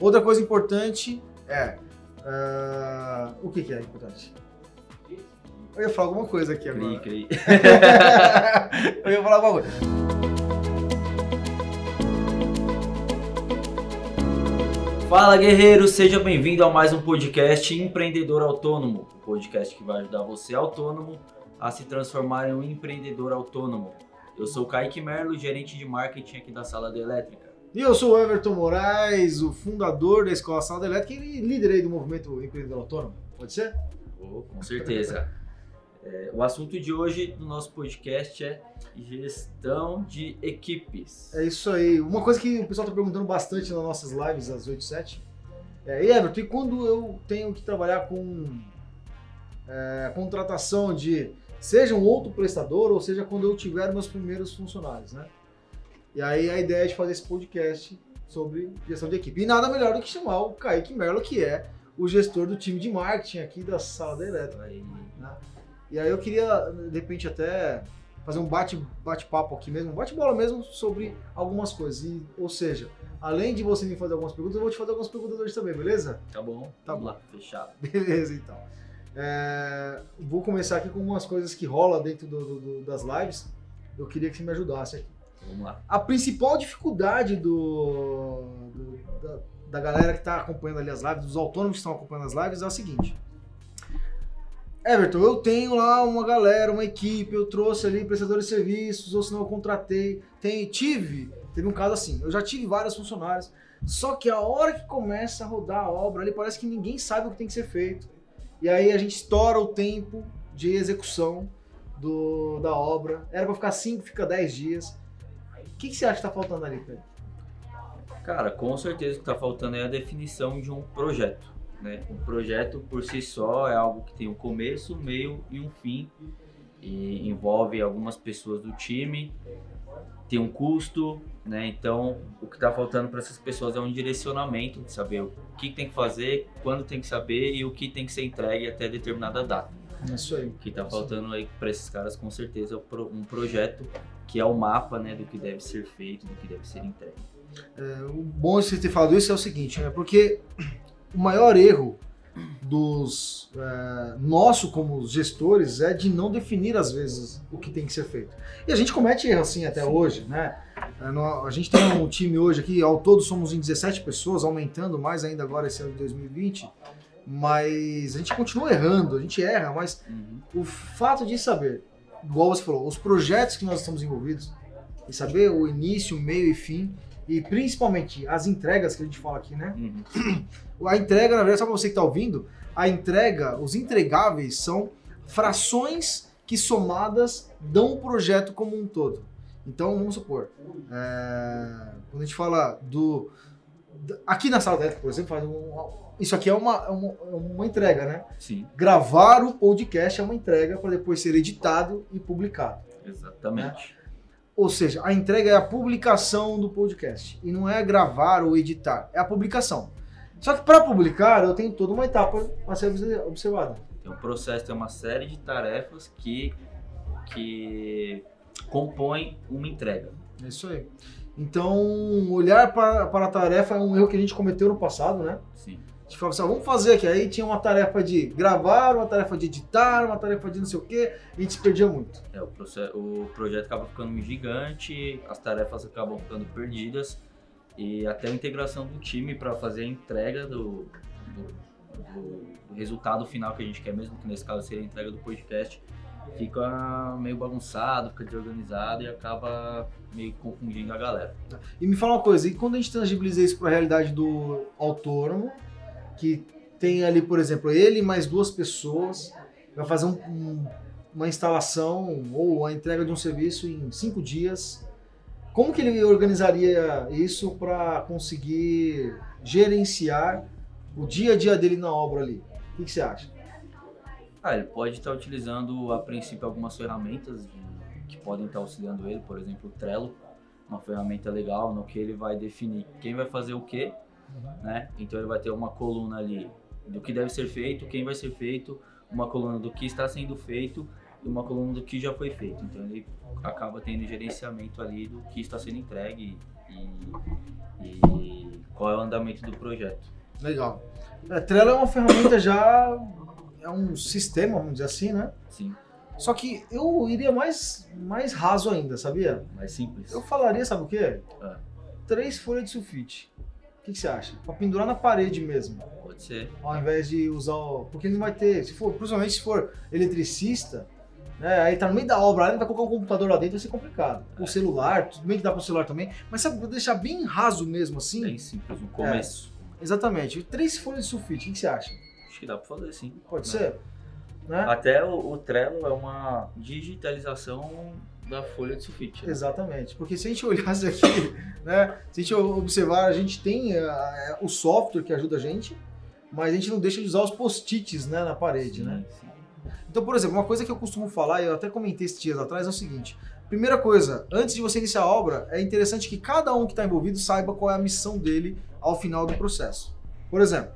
Outra coisa importante é. ah, o que, que é importante? Eu ia falar alguma coisa aqui agora. Cri, cri. Eu ia falar alguma coisa. Fala guerreiro, seja bem-vindo a mais um podcast Empreendedor Autônomo, o podcast que vai ajudar você autônomo a se transformar em um empreendedor autônomo. Eu sou o Kaique Merlo, gerente de marketing aqui da Sala da Elétrica. E eu sou o Everton Moraes, o fundador da Escola Sala da Elétrica e líder aí do movimento empreendedor autônomo. Pode ser? Oh, com certeza. É, o assunto de hoje do nosso podcast é gestão de equipes. É isso aí. Uma coisa que o pessoal está perguntando bastante nas nossas lives às 8 7 é, e Everton, e quando eu tenho que trabalhar com é, contratação de seja um outro prestador, ou seja, quando eu tiver meus primeiros funcionários, né? E aí a ideia é de fazer esse podcast sobre gestão de equipe. E nada melhor do que chamar o Kaique Merlo, que é o gestor do time de marketing aqui da Sala da Elétrica. Aí, né? E aí eu queria, de repente, até fazer um bate- bate-papo aqui mesmo, um bate-bola mesmo sobre algumas coisas. E, ou seja, além de você me fazer algumas perguntas, eu vou te fazer algumas perguntas hoje também, beleza? tá bom? Tá bom. lá, fechado. Beleza, então. É, vou começar aqui com umas coisas que rola dentro do- do- do- das lives. Eu queria que você me ajudasse aqui. Vamos lá. A principal dificuldade do, do- da, da galera que está acompanhando ali as lives, dos autônomos que estão acompanhando as lives, é o seguinte. Everton, eu tenho lá uma galera, uma equipe, eu trouxe ali prestadores de serviços, ou senão eu contratei. Tem, tive, teve um caso assim, eu já tive vários funcionários, só que a hora que começa a rodar a obra ali, parece que ninguém sabe o que tem que ser feito. E aí a gente estoura o tempo de execução do, da obra. Era para ficar 5, fica 10 dias. Que, que você acha que tá faltando ali, Pedro? Cara, com certeza o que está faltando é a definição de um projeto. Né? Um projeto por si só é algo que tem um começo, meio e um fim. E envolve algumas pessoas do time, tem um custo, né? Então o que está faltando para essas pessoas é um direcionamento de saber o que tem que fazer, quando tem que saber e o que tem que ser entregue até determinada data. É isso aí. O que está faltando aí para esses caras com certeza é o um projeto que é o mapa né, do que deve ser feito, do que deve ser entregue. É, o bom de você ter falado isso é o seguinte, né? Porque o maior erro dos é, nosso como gestores é de não definir às vezes o que tem que ser feito. E a gente comete erro assim até hoje, né? É, A gente tem um time hoje aqui, ao todo somos em 17 pessoas, aumentando mais ainda agora esse ano de 2020. Mas a gente continua errando, a gente erra, mas o fato de saber, igual você falou, os projetos que nós estamos envolvidos, e saber o início, meio e fim, e principalmente as entregas que a gente fala aqui, né? Uhum. A entrega, na verdade, só pra você que tá ouvindo, a entrega, os entregáveis são frações que somadas dão o projeto como um todo. Então, vamos supor, é, quando a gente fala do. Aqui na sala Elétrica, por exemplo, faz um- isso aqui é uma, é uma, é uma entrega, né? Sim, Gravar o podcast é uma entrega para depois ser editado e publicado. exatamente. Ou seja, a entrega é a publicação do podcast. E não é gravar ou editar, é a publicação. Só que para publicar, eu tenho toda uma etapa a ser obse- observada. Tem um processo, tem uma série de tarefas que, que compõem uma entrega. É isso aí. Então, olhar para, para a tarefa é um erro que a gente cometeu no passado, né? Sim. A gente falava assim, ah, vamos fazer aqui. Aí tinha uma tarefa de gravar, uma tarefa de editar, uma tarefa de não sei o quê, e a gente se perdia muito. É, o, processo, o projeto acaba ficando gigante, as tarefas acabam ficando perdidas e até a integração do time para fazer a entrega do, do, do- do resultado final que a gente quer, mesmo que nesse caso seria a entrega do podcast, fica meio bagunçado, fica desorganizado e acaba meio confundindo a galera. E me fala uma coisa, e quando a gente tangibiliza isso para a realidade do autônomo, que tem ali, por exemplo, ele mais duas pessoas, vai fazer um- um- uma instalação ou a entrega de um serviço em cinco dias, como que ele organizaria isso para conseguir gerenciar o dia a dia dele na obra ali? O que, que você acha? Ah, ele pode estar utilizando a princípio algumas ferramentas de- que podem estar auxiliando ele, por exemplo, o Trello, uma ferramenta legal no que ele vai definir quem vai fazer o quê, né? Então ele vai ter uma coluna ali do que deve ser feito, quem vai ser feito, uma coluna do que está sendo feito e uma coluna do que já foi feito. Então ele acaba tendo gerenciamento ali do que está sendo entregue e, e qual é o andamento do projeto. Legal. É, Trello é uma ferramenta já, é um sistema, vamos dizer assim, né? Sim, Só que eu iria mais, mais raso ainda, sabia? mais simples. Eu falaria, sabe o quê? Ah. Três folhas de sulfite. O que, que você acha? Pra pendurar na parede mesmo. Pode ser. Ao invés de usar o. Porque ele não vai ter. Se for, principalmente se for eletricista, né? Aí tá no meio da obra, ele vai colocar um computador lá dentro, vai ser complicado. O É. celular, tudo bem que dá pro celular também. Mas sabe, vou deixar bem raso mesmo assim? Bem simples, no começo. Exatamente. Três folhas de sulfite, o que, que você acha? Acho que dá pra fazer sim. Pode Né? ser? Né? Até o, o Trello é uma digitalização da folha de sulfite. né? Exatamente, porque se a gente olhasse aqui, né, se a gente observar, a gente tem ah, o software que ajuda a gente, mas a gente não deixa de usar os post-its né, na parede, Sim, né? sim. Então, por exemplo, uma coisa que eu costumo falar, e eu até comentei esses dias atrás, é o seguinte: primeira coisa, antes de você iniciar a obra, é interessante que cada um que está envolvido saiba qual é a missão dele ao final do processo. Por exemplo,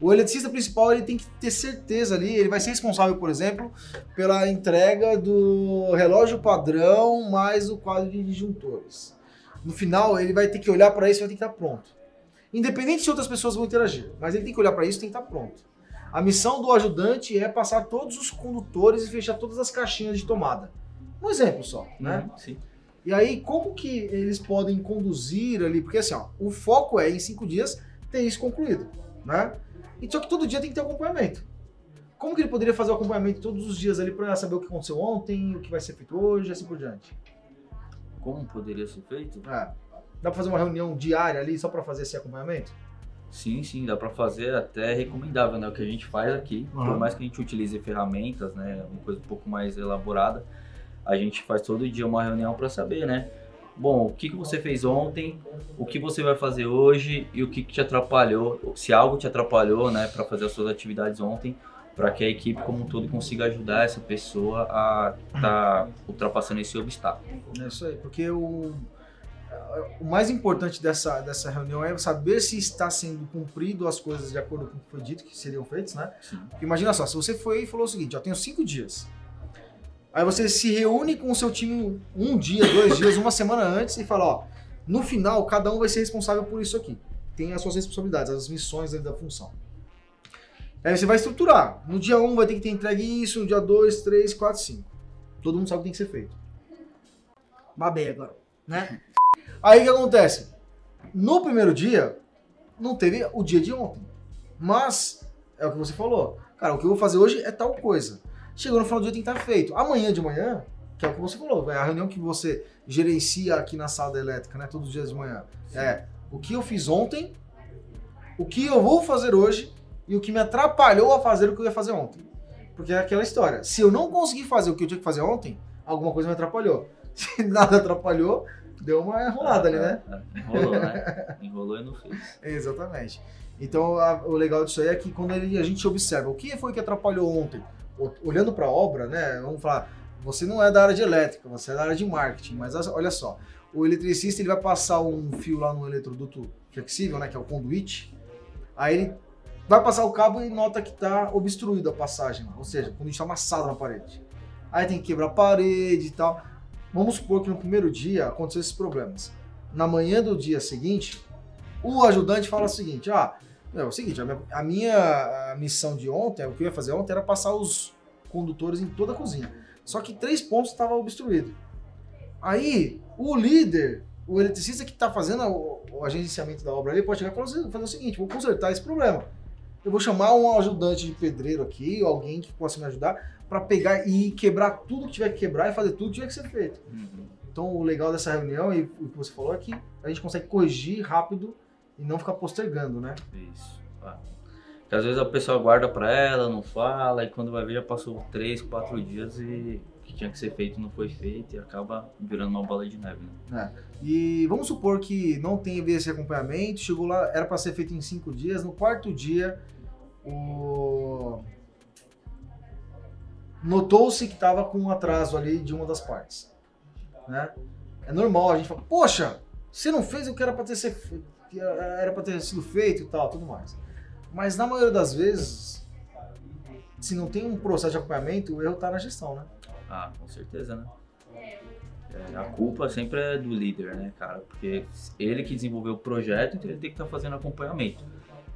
o eletricista principal ele tem que ter certeza ali, ele vai ser responsável, por exemplo, pela entrega do relógio padrão mais o quadro de disjuntores. No final, ele vai ter que olhar para isso e vai ter que estar pronto. Independente se outras pessoas vão interagir, mas ele tem que olhar para isso e tem que estar pronto. A missão do ajudante é passar todos os condutores e fechar todas as caixinhas de tomada. Um exemplo só, né? Uhum, Sim. E aí, como que eles podem conduzir ali? Porque assim, ó, o foco é em cinco dias ter isso concluído, né? E só que todo dia tem que ter acompanhamento. Como que ele poderia fazer o acompanhamento todos os dias ali para saber o que aconteceu ontem, o que vai ser feito hoje, assim por diante? Como poderia ser feito? É. Dá pra fazer uma reunião diária ali só para fazer esse acompanhamento? Sim, sim, dá pra fazer até recomendável, né? O que a gente faz aqui, Uhum. por mais que a gente utilize ferramentas, né? Uma coisa um pouco mais elaborada, a gente faz todo dia uma reunião para saber, né? Bom, o que, que você fez ontem, o que você vai fazer hoje e o que, que te atrapalhou, se algo te atrapalhou, né, para fazer as suas atividades ontem, para que a equipe como um todo consiga ajudar essa pessoa a estar ultrapassando esse obstáculo. É isso aí, porque o, o mais importante dessa, dessa reunião é saber se está sendo cumprido as coisas de acordo com o que foi dito que seriam feitas, né? Sim. Porque Imagina só, se você foi e falou o seguinte, ó, tenho cinco dias. Aí você se reúne com o seu time um dia, dois dias, uma semana antes e fala, ó, no final cada um vai ser responsável por isso aqui. Tem as suas responsabilidades, as missões da função. Aí você vai estruturar. No dia 1 um vai ter que ter entregue isso, no dia 2, 3, 4, 5. Todo mundo sabe o que tem que ser feito. Babei agora, né? Aí o que acontece? No primeiro dia, não teve o dia de ontem. Mas, é o que você falou. Cara, o que eu vou fazer hoje é tal coisa. Chegou no final do dia tem que estar feito. Amanhã de manhã, que é o que você falou, é a reunião que você gerencia aqui na sala elétrica, né? Todos os dias de manhã. É o que eu fiz ontem, o que eu vou fazer hoje e o que me atrapalhou a fazer o que eu ia fazer ontem. Porque é aquela história. Se eu não conseguir fazer o que eu tinha que fazer ontem, alguma coisa me atrapalhou. Se nada atrapalhou, deu uma enrolada ali, né? É, Enrolou, né? Enrolou e não fez. Exatamente. Então, a- o legal disso aí é que quando ele- a gente observa o que foi que atrapalhou ontem, olhando para a obra, né? Vamos falar, você não é da área de elétrica, você é da área de marketing, mas as- olha só, o eletricista ele vai passar um fio lá no eletroduto flexível, né? Que é o conduíte. Aí ele vai passar o cabo e nota que está obstruída a passagem, ou seja, quando está amassado na parede. Aí tem que quebrar a parede e tal. Vamos supor que no primeiro dia aconteceu esses problemas. Na manhã do dia seguinte, o ajudante fala o seguinte: ah, é o seguinte, a minha, a minha, missão de ontem, o que eu ia fazer ontem era passar os condutores em toda a cozinha. Só que três pontos estavam obstruídos. Aí, o líder, o eletricista que está fazendo o, o agenciamento da obra ali, pode chegar e falar, fazer o seguinte: vou consertar esse problema. Eu vou chamar um ajudante de pedreiro aqui, ou alguém que possa me ajudar, para pegar e quebrar tudo que tiver que quebrar e fazer tudo que tiver que ser feito. Uhum. Então, o legal dessa reunião e o que você falou é que a gente consegue corrigir rápido e não ficar postergando, né? Isso. Ah. Porque às vezes a pessoa guarda pra ela, não fala, e quando vai ver já passou três, quatro dias e o que tinha que ser feito não foi feito e acaba virando uma bola de neve, né? E vamos supor que não teve esse acompanhamento, chegou lá, era para ser feito em cinco dias, no quarto dia, o... notou-se que estava com um atraso ali de uma das partes. Né? É normal, a gente fala, poxa, você não fez o que era para ter, ser que era para ter sido feito e tal, tudo mais. Mas na maioria das vezes, se não tem um processo de acompanhamento, o erro está na gestão, né? Ah, com certeza, né? é, a culpa sempre é do líder, né, cara? Porque ele que desenvolveu o projeto, então ele tem que estar tá fazendo acompanhamento.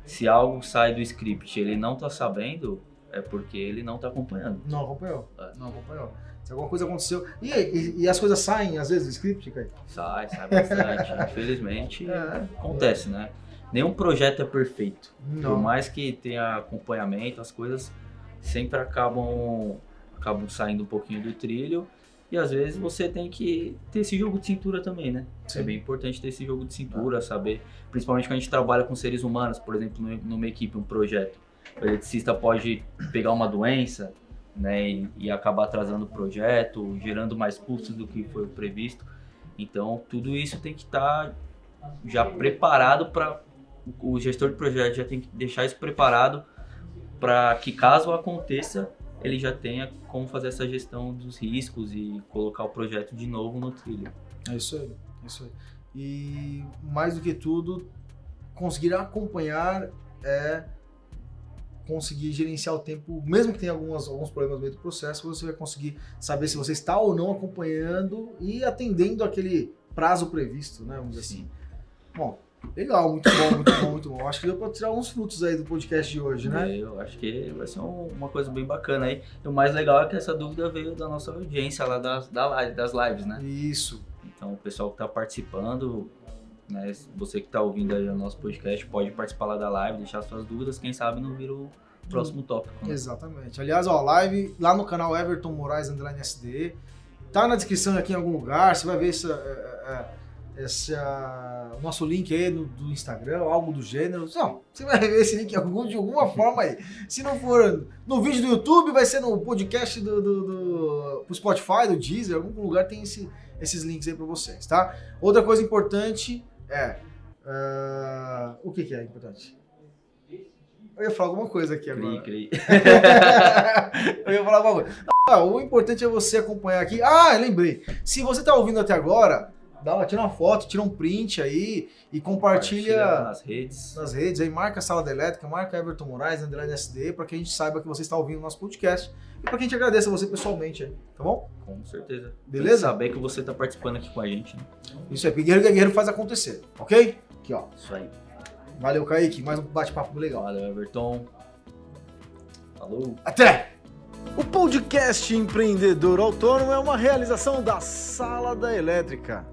Se algo sai do script e ele não tá sabendo, é porque ele não tá acompanhando. Não acompanhou. É. Não acompanhou. Alguma coisa aconteceu. E, e, e, as coisas saem, às vezes, do script, Caio? Sai, sai bastante. Infelizmente, é. acontece, né? Nenhum projeto é perfeito. Não. Por mais que tenha acompanhamento, as coisas sempre acabam, acabam saindo um pouquinho do trilho. E às vezes você tem que ter esse jogo de cintura também, né? É Sim. É bem importante ter esse jogo de cintura, ah. saber. Principalmente quando a gente trabalha com seres humanos, por exemplo, numa equipe, um projeto. O eletricista pode pegar uma doença, né, e, e acabar atrasando o projeto, gerando mais custos do que foi previsto. Então, tudo isso tem que estar tá já preparado para o gestor de projeto já tem que deixar isso preparado para que caso aconteça ele já tenha como fazer essa gestão dos riscos e colocar o projeto de novo no trilho. É isso aí, é isso aí. E mais do que tudo, conseguir acompanhar é conseguir gerenciar o tempo, mesmo que tenha algumas, alguns problemas no meio do processo, você vai conseguir saber se você está ou não acompanhando e atendendo aquele prazo previsto, né? Vamos dizer assim. Bom, legal, muito bom, muito bom, muito bom. Acho que deu para tirar uns frutos aí do podcast de hoje, né? Eu acho que vai ser uma coisa bem bacana aí. E o mais legal é que essa dúvida veio da nossa audiência lá das, das lives, né? Isso. Então, o pessoal que está participando, né? Você que está ouvindo aí o nosso podcast pode participar lá da live, deixar suas dúvidas, quem sabe não vira o próximo tópico. Né? Exatamente. Aliás, ó, live lá no canal Everton Moraes Underline SD. Tá na descrição aqui em algum lugar, você vai ver essa, é, é, o nosso link aí do, do, Instagram, algo do gênero. Não, você vai ver esse link algum, de alguma forma aí. Se não for no vídeo do YouTube, vai ser no podcast do, do, do, do Spotify, do Deezer, algum lugar tem esse, esses links aí para vocês, tá? Outra coisa importante é. Uh, o que, que, é importante? Eu ia falar alguma coisa aqui agora. Cri, cri. eu ia falar alguma coisa. Ah, o importante é você acompanhar aqui. Ah, lembrei. Se você está ouvindo até agora, dá uma, tira uma foto, tira um print aí e compartilha, compartilha nas redes. Nas redes aí, marca a Sala da Elétrica, marca Everton Moraes, Underline SD, para que a gente saiba que você está ouvindo o nosso podcast e para que a gente agradeça você pessoalmente aí, tá bom? Com certeza. Beleza? Saber que você está participando aqui com a gente, né? Isso aí, Guerreiro Guerreiro faz acontecer, ok? Aqui, ó. Isso aí. Valeu, Kaique. Mais um bate-papo legal. Valeu, Everton. Falou. Até! O podcast Empreendedor Autônomo é uma realização da Sala da Elétrica.